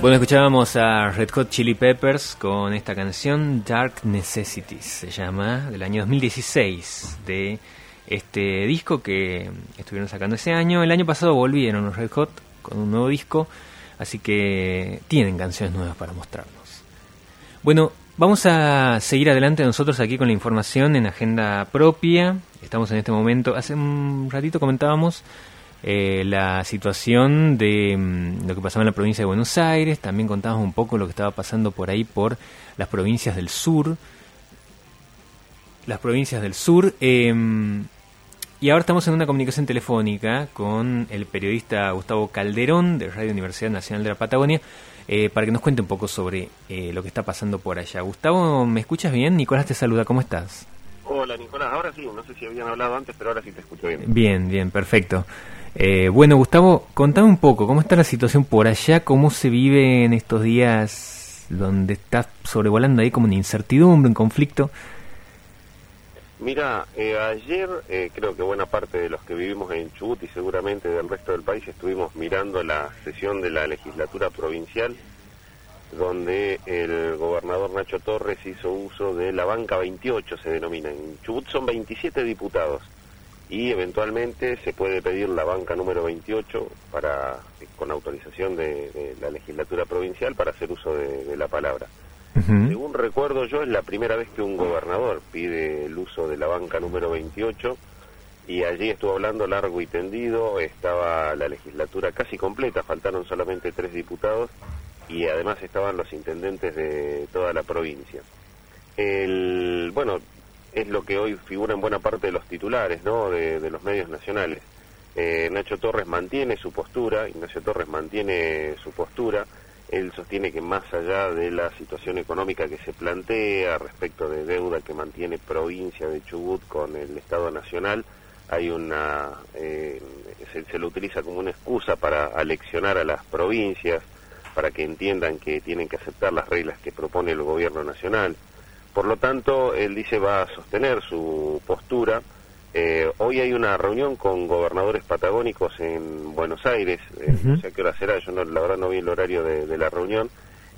Bueno, escuchábamos a Red Hot Chili Peppers con esta canción Dark Necessities, se llama, del año 2016, de este disco que estuvieron sacando ese año. El año pasado volvieron los Red Hot con un nuevo disco, así que tienen canciones nuevas para mostrarnos. Bueno, vamos a seguir adelante nosotros aquí con la información en agenda propia. Estamos en este momento, hace un ratito comentábamos eh, la situación de mm, lo que pasaba en la provincia de Buenos Aires, también contábamos un poco lo que estaba pasando por ahí por las provincias del sur, las provincias del sur, eh, y ahora estamos en una comunicación telefónica con el periodista Gustavo Calderón de Radio Universidad Nacional de la Patagonia eh, para que nos cuente un poco sobre eh, lo que está pasando por allá. Gustavo, ¿me escuchas bien? Nicolás te saluda, ¿cómo estás? Hola Nicolás, ahora sí, no sé si habían hablado antes, pero ahora sí te escucho bien. Bien, bien, perfecto. Eh, bueno, Gustavo, contame un poco, ¿cómo está la situación por allá? ¿Cómo se vive en estos días donde está sobrevolando ahí como una incertidumbre, un conflicto? Mira, eh, ayer eh, creo que buena parte de los que vivimos en Chubut y seguramente del resto del país estuvimos mirando la sesión de la legislatura provincial donde el gobernador Nacho Torres hizo uso de la banca 28, se denomina. En Chubut son 27 diputados y eventualmente se puede pedir la banca número 28 para con autorización de, de la legislatura provincial para hacer uso de, de la palabra. Según recuerdo yo, es la primera vez que un gobernador pide el uso de la banca número 28 y allí estuvo hablando largo y tendido, estaba la legislatura casi completa, faltaron solamente tres diputados y además estaban los intendentes de toda la provincia. El, bueno, es lo que hoy figura en buena parte de los titulares, ¿no? De, los medios nacionales. Eh, Nacho Torres mantiene su postura, Ignacio Torres mantiene su postura, él sostiene que más allá de la situación económica que se plantea respecto de deuda que mantiene provincia de Chubut con el Estado Nacional, hay una eh, se, se lo utiliza como una excusa para aleccionar a las provincias, para que entiendan que tienen que aceptar las reglas que propone el gobierno nacional. Por lo tanto, él dice va a sostener su postura. Eh, hoy hay una reunión con gobernadores patagónicos en Buenos Aires, eh, no sé a qué hora será, yo no, la verdad no vi el horario de, de la reunión.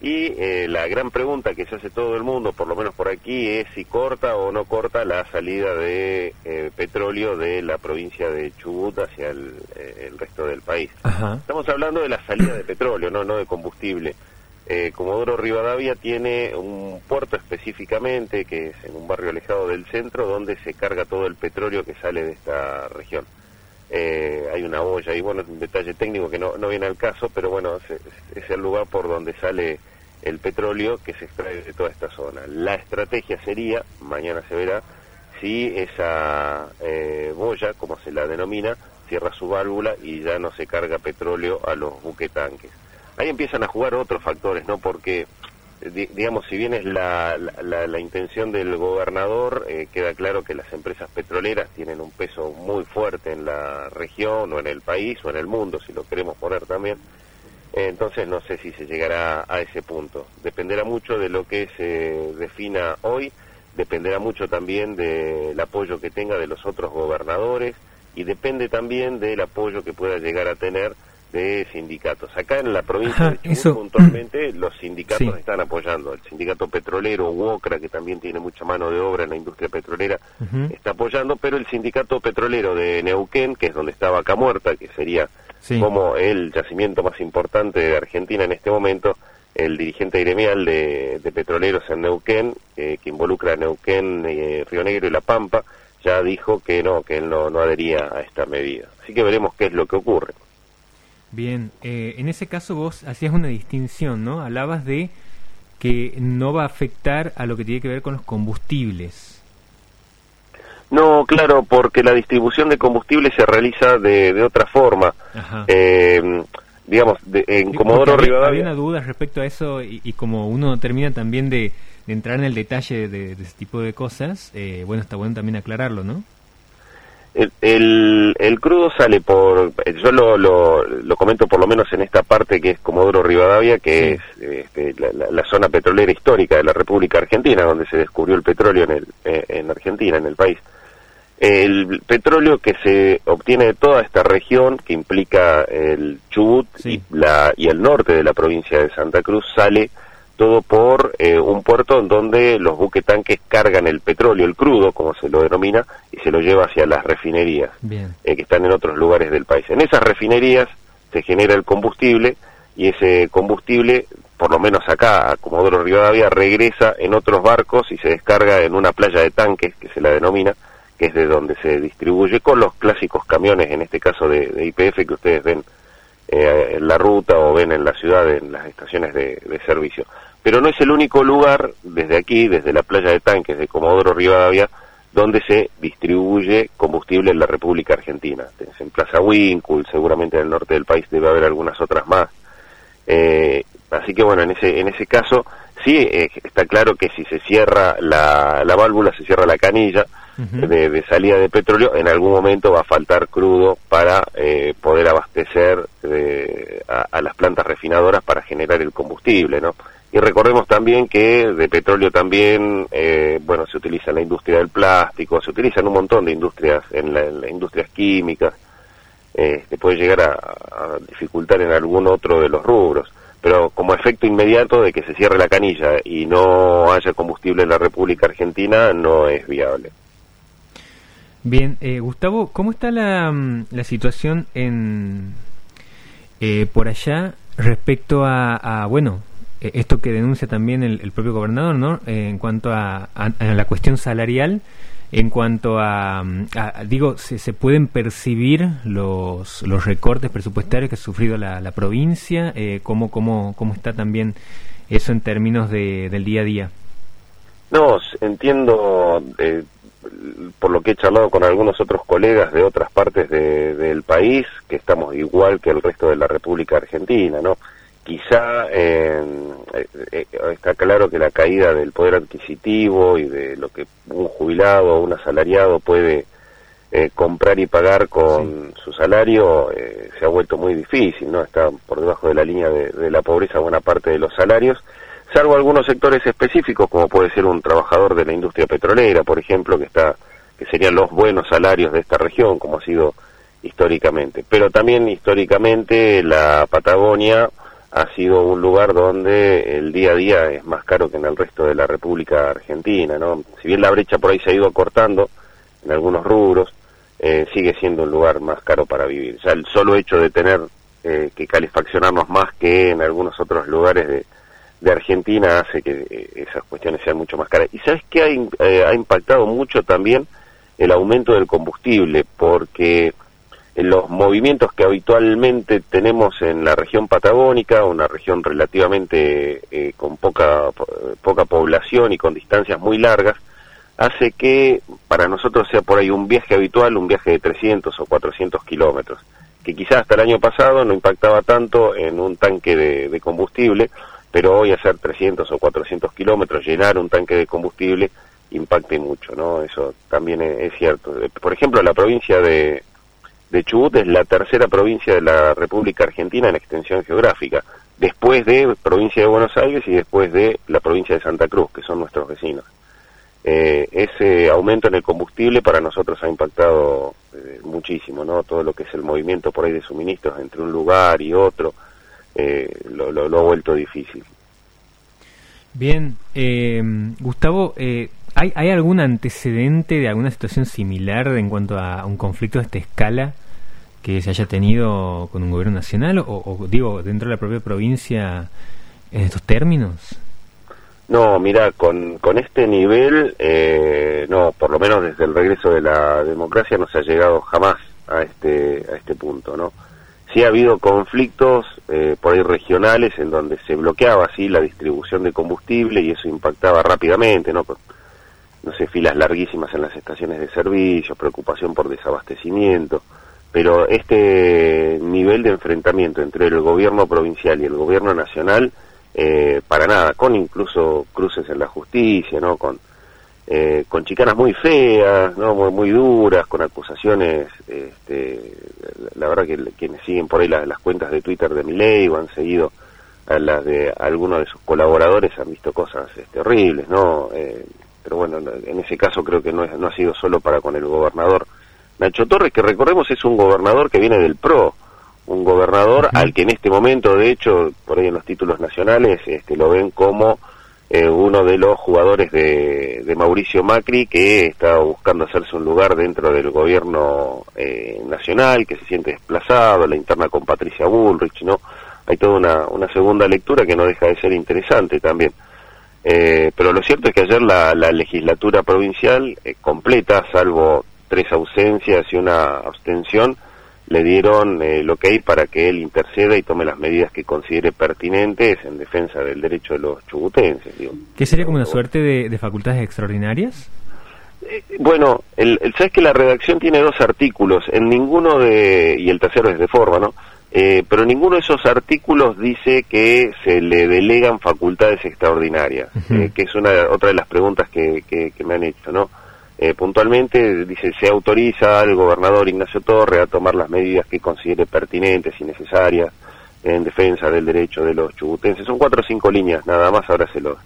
Y eh, la gran pregunta que se hace todo el mundo, por lo menos por aquí, es si corta o no corta la salida de eh, petróleo de la provincia de Chubut hacia el, eh, el resto del país. Estamos hablando de la salida de petróleo, no, no de combustible. Eh, Comodoro Rivadavia tiene un puerto específicamente, que es en un barrio alejado del centro, donde se carga todo el petróleo que sale de esta región. Eh, hay una olla y bueno, es un detalle técnico que no, no viene al caso, pero bueno, es, el lugar por donde sale el petróleo que se extrae de toda esta zona. La estrategia sería, mañana se verá, si esa eh, boya, como se la denomina, cierra su válvula y ya no se carga petróleo a los buquetanques. Ahí empiezan a jugar otros factores, ¿no? Porque, eh, di- digamos, si bien es la, la, la- intención del gobernador, eh, queda claro que las empresas petroleras tienen un peso muy fuerte en la región o en el país o en el mundo, si lo queremos poner también. Entonces no sé si se llegará a ese punto. Dependerá mucho de lo que se defina hoy, dependerá mucho también del apoyo que tenga de los otros gobernadores y depende también del apoyo que pueda llegar a tener de sindicatos. Acá en la provincia Ajá, de Chubut eso- puntualmente los sindicatos Sí. están apoyando. El sindicato petrolero, UOCRA, que también tiene mucha mano de obra en la industria petrolera, está apoyando, pero el sindicato petrolero de Neuquén, que es donde está Vaca Muerta, que sería Sí. como el yacimiento más importante de Argentina en este momento, el dirigente gremial de, de petroleros en Neuquén, eh, que involucra a Neuquén, eh, Río Negro y La Pampa, ya dijo que no, que él no, no adhería a esta medida. Así que veremos qué es lo que ocurre. Bien, eh, en ese caso vos hacías una distinción, ¿no? Hablabas de que no va a afectar a lo que tiene que ver con los combustibles. No, claro, porque la distribución de combustible se realiza de, de otra forma. Ajá. Eh, digamos, de- en Sí, Comodoro había, Rivadavia... había una duda respecto a eso y, y como uno termina también de, de entrar en el detalle de, de ese tipo de cosas, eh, bueno, está bueno también aclararlo, ¿no? El, el, el crudo sale por, yo lo, lo, lo comento por lo menos en esta parte que es Comodoro Rivadavia, que Sí. es este, la, la- la zona petrolera histórica de la República Argentina, donde se descubrió el petróleo en, el, eh, en Argentina, en el país. El petróleo que se obtiene de toda esta región, que implica el Chubut Sí. y, la, y el norte de la provincia de Santa Cruz, sale todo por eh, un puerto en donde los buquetanques cargan el petróleo, el crudo, como se lo denomina, y se lo lleva hacia las refinerías Bien. eh, que están en otros lugares del país. En esas refinerías se genera el combustible y ese combustible, por lo menos acá, a Comodoro Rivadavia, regresa en otros barcos y se descarga en una playa de tanques, que se la denomina, que es de donde se distribuye con los clásicos camiones, en este caso de, IPF, que ustedes ven eh, en la ruta o ven en la ciudad, en las estaciones de, de servicio. Pero no es el único lugar, desde aquí, desde la playa de tanques de Comodoro Rivadavia, donde se distribuye combustible en la República Argentina. Tenés en Plaza Winkle, seguramente en el norte del país debe haber algunas otras más. Eh, así que bueno, en ese, en ese caso sí eh, está claro que si se cierra la, la válvula, se cierra la canilla de, de salida de petróleo, en algún momento va a faltar crudo para eh, poder abastecer eh, a, a las plantas refinadoras para generar el combustible, ¿no? Y recordemos también que de petróleo también, eh, bueno, se utiliza en la industria del plástico, se utiliza en un montón de industrias, en, la- en las industrias químicas, eh, que puede llegar a, dificultar en algún otro de los rubros. Pero como efecto inmediato de que se cierre la canilla y no haya combustible en la República Argentina, no es viable. Bien, eh, Gustavo, ¿cómo está la, mm, la situación en eh, por allá respecto a, bueno, esto que denuncia también el, el propio gobernador, ¿no? Eh, en cuanto a, a- a la cuestión salarial, en cuanto a, mm, a- digo, se, se pueden percibir los, los recortes presupuestarios que ha sufrido la, la provincia, eh, ¿cómo, cómo, cómo está también eso en términos de, del día a día. No, entiendo, eh, por lo que he charlado con algunos otros colegas de otras partes de- del país, que estamos igual que el resto de la República Argentina, ¿no? Quizá eh, eh, está claro que la caída del poder adquisitivo y de lo que un jubilado o un asalariado puede eh, comprar y pagar con su salario eh, se ha vuelto muy difícil, ¿no? Está por debajo de la línea de, de la pobreza buena parte de los salarios, salvo algunos sectores específicos, como puede ser un trabajador de la industria petrolera, por ejemplo, que está que serían los buenos salarios de esta región, como ha sido históricamente. Pero también históricamente la Patagonia ha sido un lugar donde el día a día es más caro que en el resto de la República Argentina, ¿no? Si bien la brecha por ahí se ha ido acortando en algunos rubros, eh, sigue siendo un lugar más caro para vivir. Ya el solo hecho de tener eh, que calefaccionarnos más que en algunos otros lugares de, Argentina hace que eh, esas cuestiones sean mucho más caras. ¿Y sabes qué ha, eh, ha impactado mucho también el aumento del combustible? Porque los movimientos que habitualmente tenemos en la región patagónica, una región relativamente eh, con poca, poca población y con distancias muy largas, hace que para nosotros sea por ahí un viaje habitual, un viaje de 300 o 400 kilómetros, que quizás hasta el año pasado no impactaba tanto en un tanque de, combustible, pero hoy hacer 300 o 400 kilómetros, llenar un tanque de combustible, impacte mucho, ¿no? Eso también es cierto. Por ejemplo, la provincia de, de Chubut es la tercera provincia de la República Argentina en extensión geográfica, después de provincia de Buenos Aires y después de la provincia de Santa Cruz, que son nuestros vecinos. Eh, ese aumento en el combustible para nosotros ha impactado eh, muchísimo, ¿no? Todo lo que es el movimiento por ahí de suministros entre un lugar y otro, eh, lo, lo, lo ha vuelto difícil. Bien, Gustavo, ¿hay, ¿hay algún antecedente de alguna situación similar en cuanto a un conflicto de esta escala que se haya tenido con un gobierno nacional o, digo, dentro de la propia provincia en estos términos? No, mira, con, con este nivel, eh, no, por lo menos desde el regreso de la democracia no se ha llegado jamás a este, a este punto, ¿no? Sí ha habido conflictos eh, por ahí regionales en donde se bloqueaba así la distribución de combustible y eso impactaba rápidamente, ¿no? No sé, filas larguísimas en las estaciones de servicio, preocupación por desabastecimiento, pero este nivel de enfrentamiento entre el gobierno provincial y el gobierno nacional, eh, para nada, con incluso cruces en la justicia, ¿no? Con, eh, con chicanas muy feas, ¿no? Muy, muy duras, con acusaciones, este, la verdad que quienes siguen por ahí las, las cuentas de Twitter de Milei o han seguido a las de algunos de sus colaboradores han visto cosas este, horribles, ¿no? Eh, pero bueno, en ese caso creo que no, es, no ha sido solo para con el gobernador Nacho Torres, que recordemos es un gobernador que viene del PRO, un gobernador al que en este momento, de hecho, por ahí en los títulos nacionales, este, lo ven como eh, uno de los jugadores de, de, Mauricio Macri que está buscando hacerse un lugar dentro del gobierno eh, nacional, que se siente desplazado, la interna con Patricia Bullrich, ¿no? Hay toda una, una segunda lectura que no deja de ser interesante también. Eh, pero lo cierto es que ayer la, la legislatura provincial eh, completa, salvo tres ausencias y una abstención, le dieron eh, lo que hay para que él interceda y tome las medidas que considere pertinentes en defensa del derecho de los chubutenses. Digo. ¿Qué sería como una suerte de, de facultades extraordinarias? Eh, bueno, el, el, sabes que la redacción tiene dos artículos, en ninguno de, y el tercero es de forma, ¿no? Eh, pero ninguno de esos artículos dice que se le delegan facultades extraordinarias, uh -huh. eh, que es una otra de las preguntas que, que, que me han hecho, ¿no? Eh, puntualmente dice se autoriza al gobernador Ignacio Torre a tomar las medidas que considere pertinentes y necesarias en defensa del derecho de los chubutenses. Son cuatro o cinco líneas nada más, ahora se los,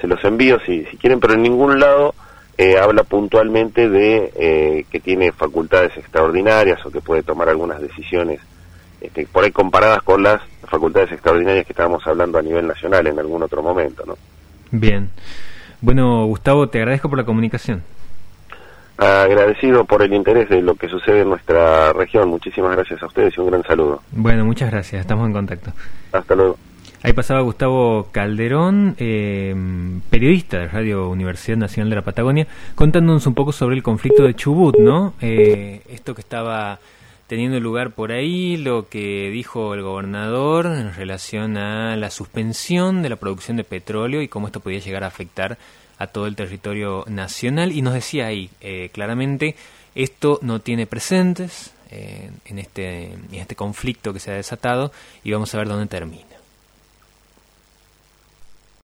se los envío si, si quieren, pero en ningún lado eh, habla puntualmente de que tiene facultades extraordinarias o que puede tomar algunas decisiones este, por ahí comparadas con las facultades extraordinarias que estábamos hablando a nivel nacional en algún otro momento. ¿no? Bien. Bueno, Gustavo, te agradezco por la comunicación agradecido por el interés de lo que sucede en nuestra región. Muchísimas gracias a ustedes y un gran saludo. Bueno, muchas gracias. Estamos en contacto. Hasta luego. Ahí pasaba Gustavo Calderón, eh, periodista de Radio Universidad Nacional de la Patagonia, contándonos un poco sobre el conflicto de Chubut, ¿no? Eh, esto que estaba teniendo lugar por ahí, lo que dijo el gobernador en relación a la suspensión de la producción de petróleo y cómo esto podía llegar a afectar a todo el territorio nacional. Y nos decía ahí eh, claramente esto no tiene presentes eh, en este en este conflicto que se ha desatado y vamos a ver dónde termina